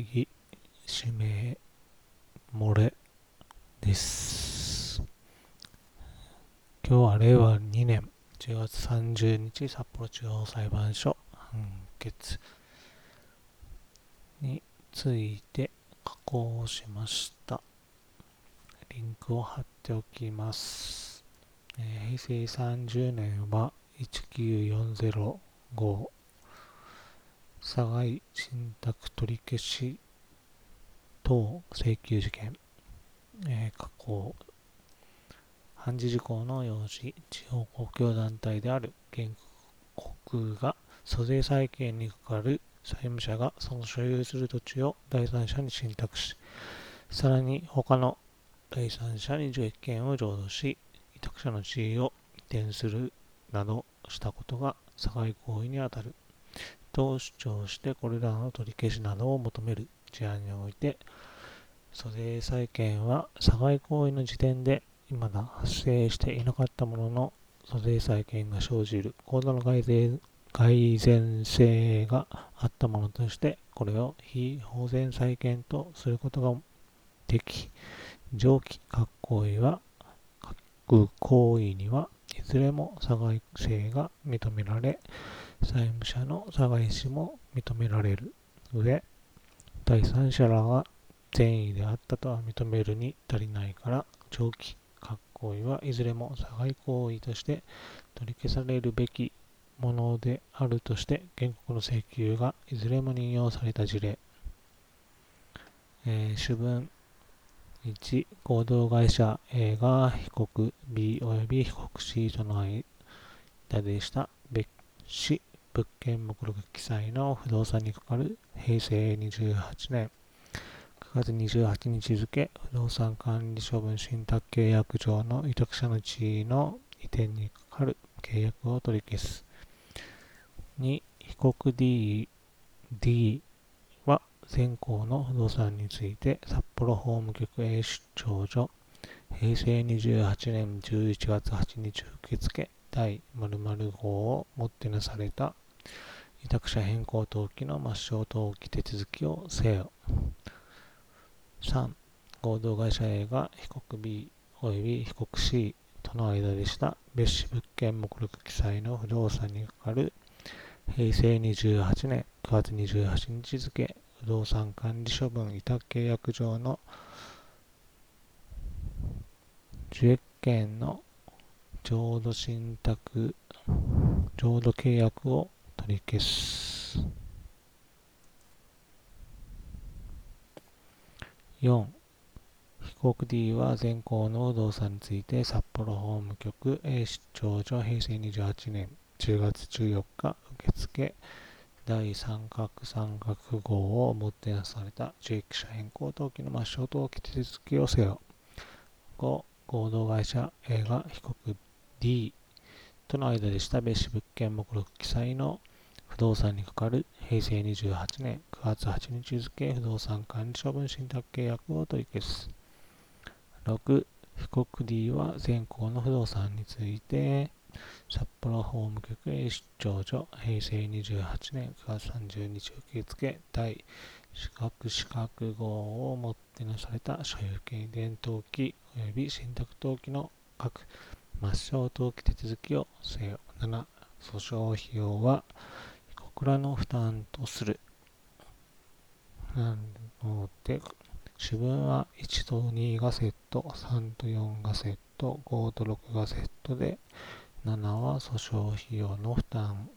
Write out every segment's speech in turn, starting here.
会議指名漏れです。今日は令和2年10月30日札幌地方裁判所判決について加工しました。リンクを貼っておきます。えー平成30年は19405佐賀井信託取り消し等請求事件、えー加工判事事項の用紙地方公共団体である原告が租税債権にかかる債務者がその所有する土地を第三者に信託しさらに他の第三者に受益権を譲渡し委託者の地位を移転するなどしたことが差害行為にあたる。と主張してこれらの取り消しなどを求める事案において租税債権は差害行為の時点で未だ発生していなかったものの租税債権が生じる高度の改善改善性があったものとしてこれを非法然債権とすることができ上記各行為は各行為にはいずれも差害性が認められ債務者の差害死も認められる上第三者らが善意であったとは認めるに足りないから上記各行為はいずれも差害行為として取り消されるべきものであるとして原告の請求がいずれも引用された事例、えー主文。1合同会社 A が被告 B 及び被告 C との間でした。別紙物件目録記載の不動産にかかる平成28年9月28日付不動産管理処分信託契約上の委託者の地位の移転にかかる契約を取り消す。2被告 D, D は全校の不動産について札幌法務局へ出張所平成28年11月8日受付第〇〇号をもってなされた委託者変更登記の抹消登記手続きをせよ。3合同会社 A が被告 B 及び被告 C との間でした。別紙物件目録記載の不動産にかかる平成28年9月28日付不動産管理処分委託契約上の受益権の浄土信託浄土契約をり消す。4被告 D は全校の動産について札幌法務局へ出張所平成28年10月14日受付。第三角三角号をもてなされた受益者変更登記の抹消登記手続きをせよ。5合同会社 A が被告 D との間でした別紙物件目録記載の不動産にかかる平成28年9月8日付不動産管理処分信託契約を取り消す。6被告 D は全校の不動産について札幌法務局へ出張所平成28年9月30日受付第資格資格号をもってなされた所有権移転登記及び信託登記の各抹消登記手続きをせよ。7訴訟費用は被告らの負担とするなので主文は1と2がセット3と4がセット5と6がセットで7は訴訟費用の負担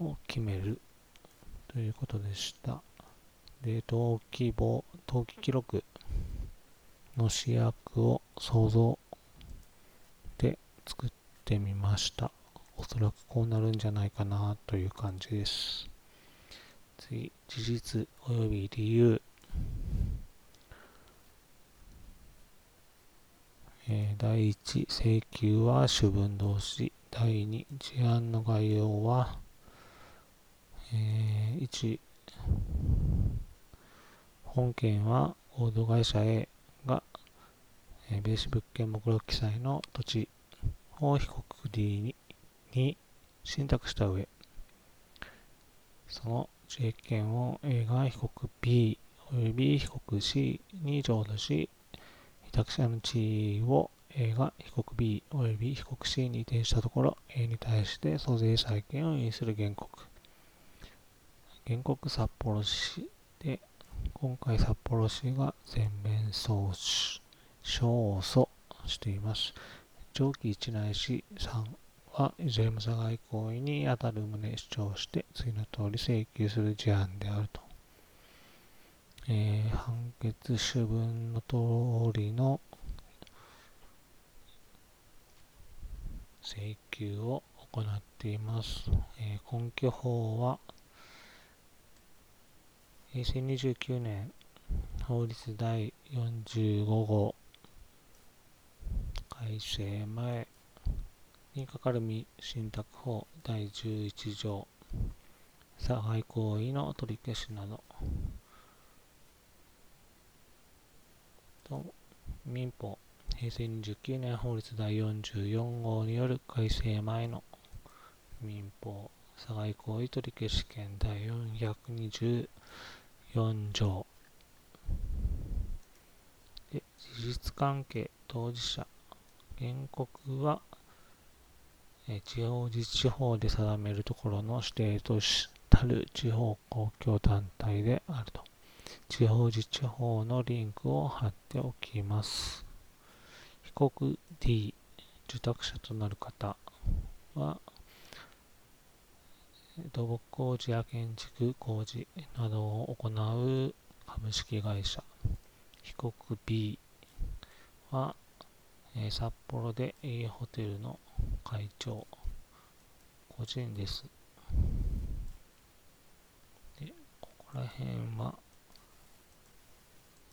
を決めるということでした。で、登記簿、登記記録の試薬を想像で作ってみました。おそらくこうなるんじゃないかなという感じです。次、事実及び理由。えー第1、請求は主文同士。第2、事案の概要は、えー1、本件は合同会社 A が、えー、ベース物件目録記載の土地を被告 D にに信託した上、その受益権を A が被告 B および被告 C に譲渡し、委託者の地位を A が被告 B および被告 C に移転したところ、A に対して租税債権を有する原告。原告札幌市で、今回札幌市が全面送勝訴しています。上記1内し3はいずれも加害行為に当たる旨主張して次の通り請求する事案であると。えー、判決主文の通りの請求を行っています。えー、根拠法は平成29年法律第45号改正前にかかる未信託法第11条。差配行為の取り消しなど。と民法。平成29年法律第44号による改正前の。民法。差配行為取り消し権第424条。で事実関係当事者。原告は、地方自治法で定めるところの指定としたる地方公共団体であると。地方自治法のリンクを貼っておきます。被告 D、受託者となる方は、土木工事や建築工事などを行う株式会社。被告 B は、え、札幌で A ホテルの会長、個人です。で、ここら辺は、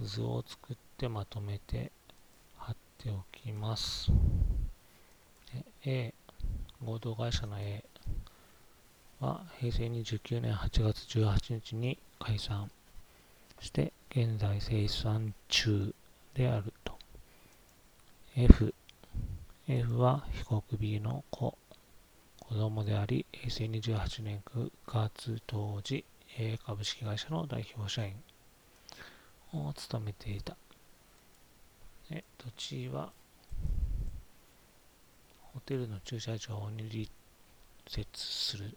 図を作ってまとめて貼っておきます。A、合同会社の A は平成29年8月18日に解散して現在生産中であると。F。F は被告 B の子、子供であり、平成28年9月当時、A 株式会社の代表社員を務めていた。え土地は、ホテルの駐車場に隣接する。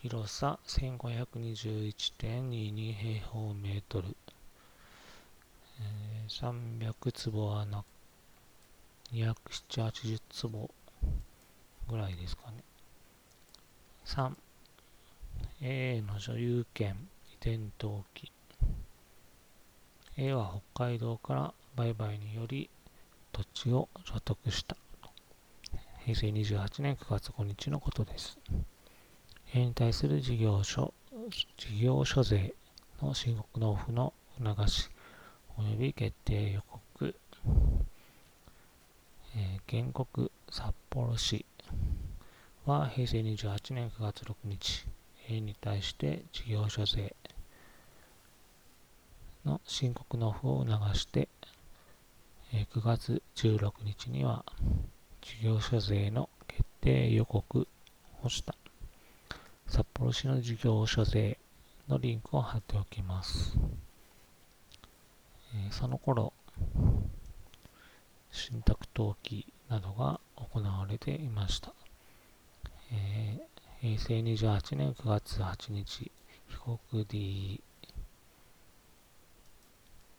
広さ1521.22平方メートル。300坪はな270、坪ぐらいですかね。3、A の所有権移転登記。A は北海道から売買により土地を所得した。平成28年9月5日のことです。A に対する事業所、事業所税の申告納付の促し、及び決定予告。えー、原告札幌市は平成28年9月6日 A に対して事業所税の申告納付を促して、9月16日には事業所税の決定予告をした。札幌市の事業所税のリンクを貼っておきます、その頃信託登記などが行われていました。えー、平成28年9月8日、被告 D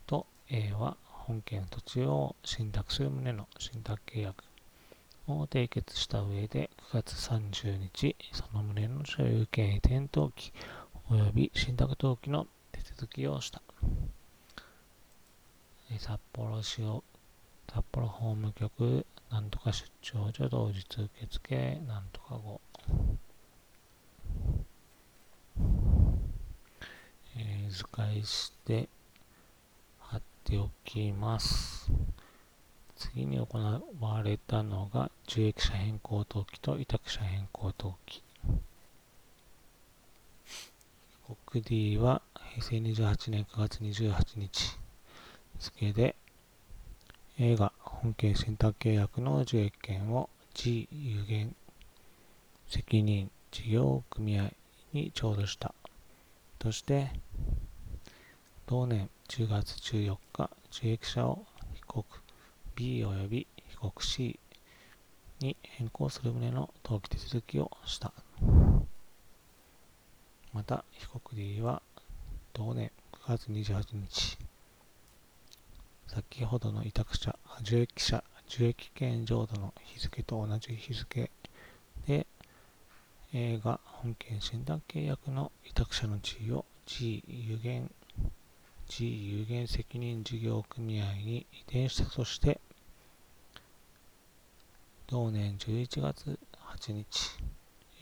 と A は本件土地を信託する旨の信託契約を締結した上で9月30日、その旨の所有権移転登記及び信託登記の手続きをした。札幌市を札幌法務局、なんとか出張所同日受付、なんとか後。えー、図解して貼っておきます。次に行われたのが受益者変更登記と委託者変更登記。国 D は平成28年9月28日付で A が本件選択契約の受益権を G 有限責任事業組合に調度した。として同年10月14日受益者を被告 B 及び被告 C に変更する旨の登記手続きをしたまた被告 D は同年9月28日先ほどの委託者受益者受益権譲渡の日付と同じ日付で映画本件診断契約の委託者の地位を G 有限 G 有限責任事業組合に移転したとして同年11月8日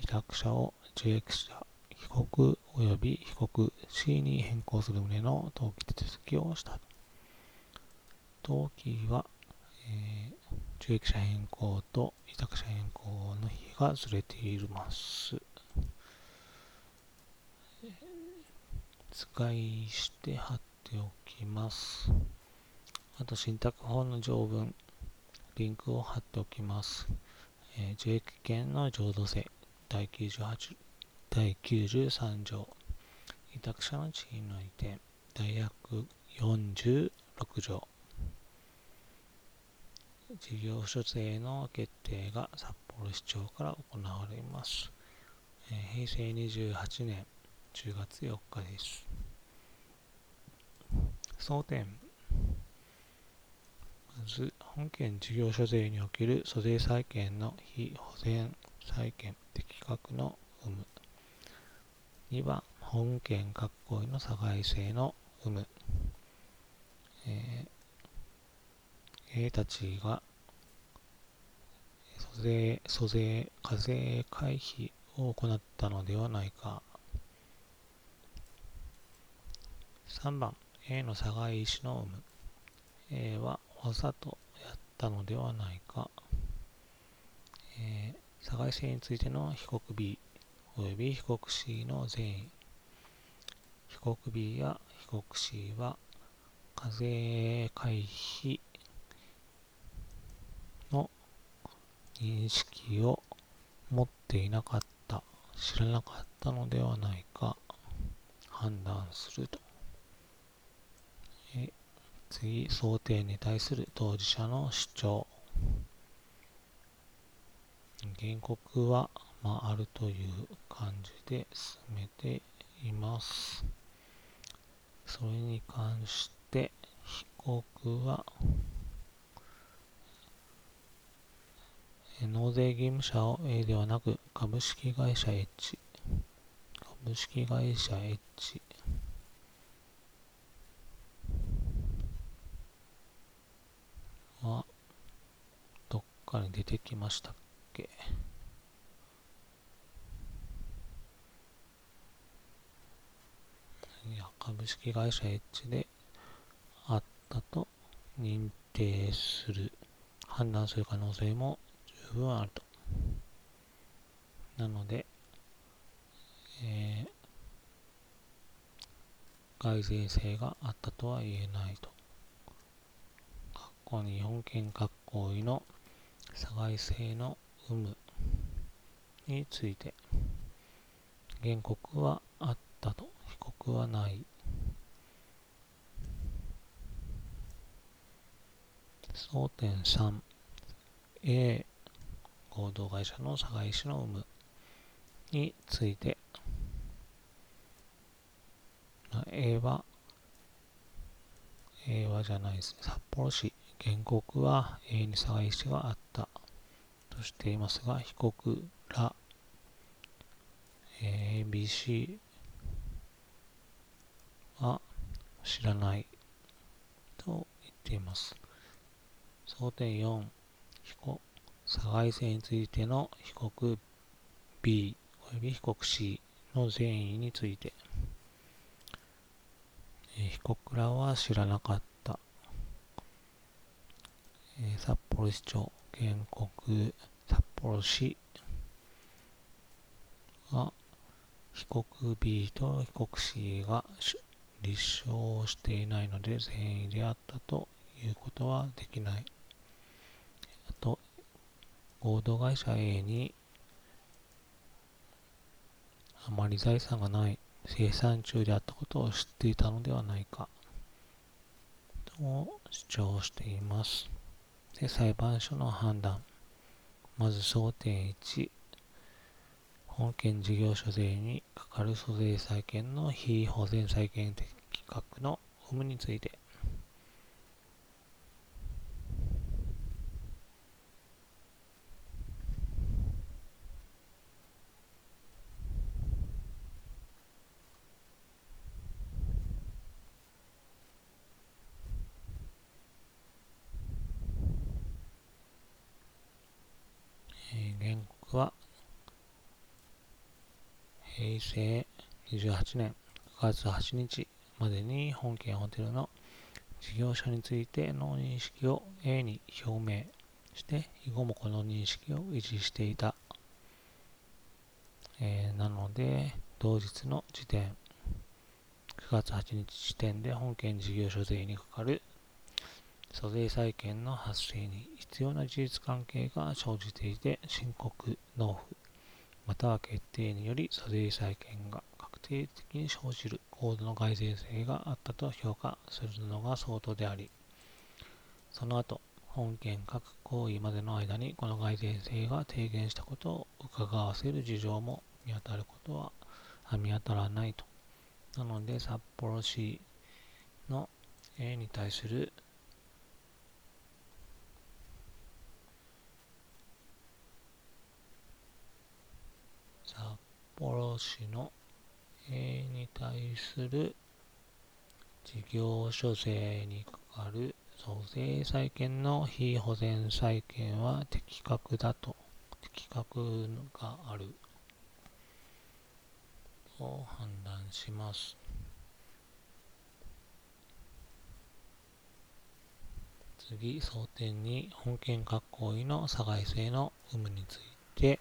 委託者を受益者被告及び被告 C に変更する旨の登記手続きをした登記は、えー、受益者変更と委託者変更の日がずれています。使いして貼っておきます。あと、信託法の条文、リンクを貼っておきます。えー、受益権の浄土性第98第93条委託者の地位の移転第146条事業所税の決定が札幌市長から行われます。えー、平成28年10月4日です。争点まず、本件事業所税における租税債権の非保全債権的確の有無。2番、本件各行為の差外性の有無。えー A たちが租税、租税、課税回避を行ったのではないか。3番、A の差外意思の有無。A はわざとやったのではないか。えー、差外性についての被告 B 及び被告 C の善意。被告 B や被告 C は課税回避認識を持っていなかった、知らなかったのではないか判断すると。え次、想定に対する当事者の主張。原告は、まあ、あるという感じで進めています。それに関して被告は納税義務者を A ではなく株式会社 H 株式会社 H はどっかに出てきましたっけ？いや株式会社 H であったと認定する。判断する可能性も十分あると。なので、えー、外税性があったとは言えないと。括弧日本憲各行為の差外性の有無について、原告はあったと、被告はない。争点3 A 合同会社の差外資の有無について、A は、A はじゃないですね、札幌市、原告は A に差外資があったとしていますが、被告ら A、B、C は知らないと言っています。争点4、被告差外性についての被告 B および被告 C の善意について、え被告らは知らなかった、え札幌市長原告札幌市は被告 B と被告 C が立証していないので善意であったということはできない。合同会社 A にあまり財産がない生産中であったことを知っていたのではないかと主張しています。で裁判所の判断まず争点1本件事業所税にかかる租税債権の非保全債権的規格の有無について原告は平成28年9月8日までに本件ホテルの事業者についての認識を A に表明して以後もこの認識を維持していた、えー、なので同日の時点。9月8日時点で本件事業所税にかかる租税債権の発生に必要な事実関係が生じていて申告納付。または決定により租税債権が確定的に生じる高度の改善性があったと評価するのが相当でありその後本件各行為までの間にこの改善性が低減したことを伺わせる事情も見当たることは見当たらないと。なので札幌市の A に対する幌市の A に対する事業所税にかかる租税債権の非保全債権は適格だと、適格があると判断します。次、争点に本件各行為の差外性の有無について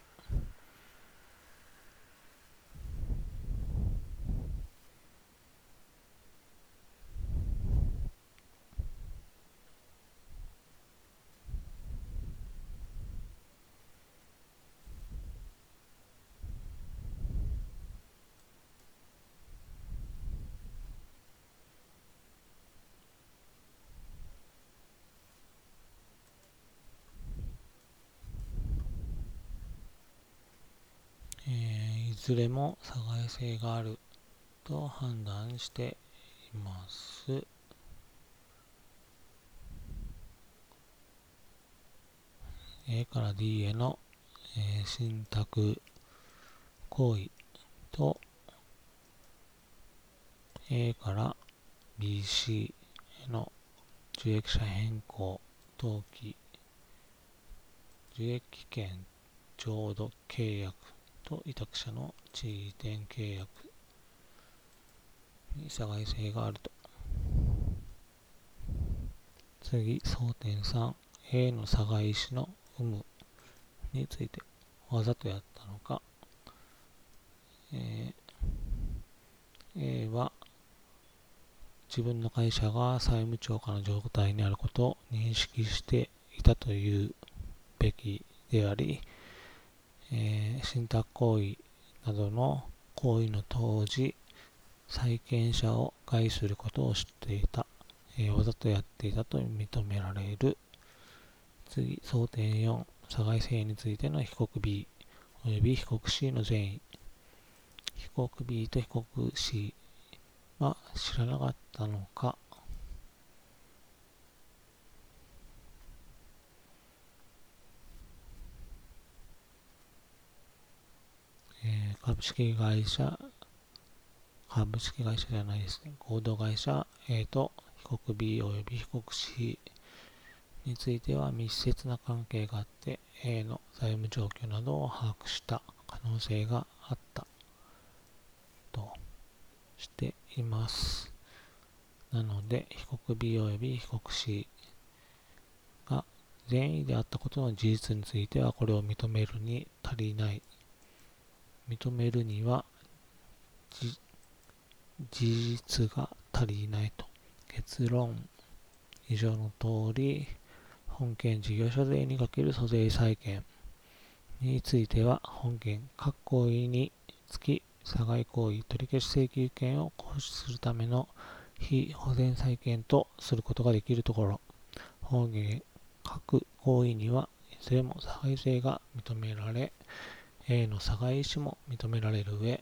ずれも差外性があると判断しています。A から D への、えー、信託行為と A から BC への受益者変更登記受益権浄土契約と委託者の地位点契約に差外性があると。次、争点 3A の差外意の有無についてわざとやったのか、えー、A は自分の会社が債務超過の状態にあることを認識していたというべきであり、え、信託行為などの行為の当時、債権者を害することを知っていた、えー、わざとやっていたと認められる。次、争点4、差外性についての被告 B 及び被告 C の善意。被告 B と被告 C は知らなかったのか、株式会社、株式会社じゃないですね、合同会社 A と被告 B 及び被告 C については密接な関係があって A の財務状況などを把握した可能性があった。としています。なので、被告 B 及び被告 C が善意であったことの事実についてはこれを認めるに足りない。認めるには事実が足りないと。結論、以上の通り、本件事業所税にかける租税債権については、本件各行為につき差害行為取消請求権を行使するための非保全債権とすることができるところ、本件各行為にはいずれも差害性が認められ、A の差害意思も認められる上、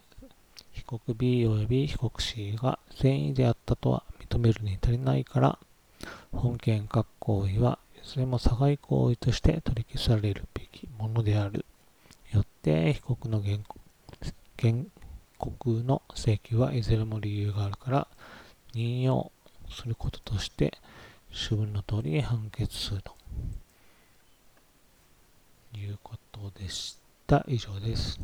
被告 B 及び被告 C が善意であったとは認めるに足りないから、本件各行為はいずれも差害行為として取り消されるべきものである。よって被告の原告の請求はいずれも理由があるから、任用することとして、主文の通り判決するということでしたた。以上です。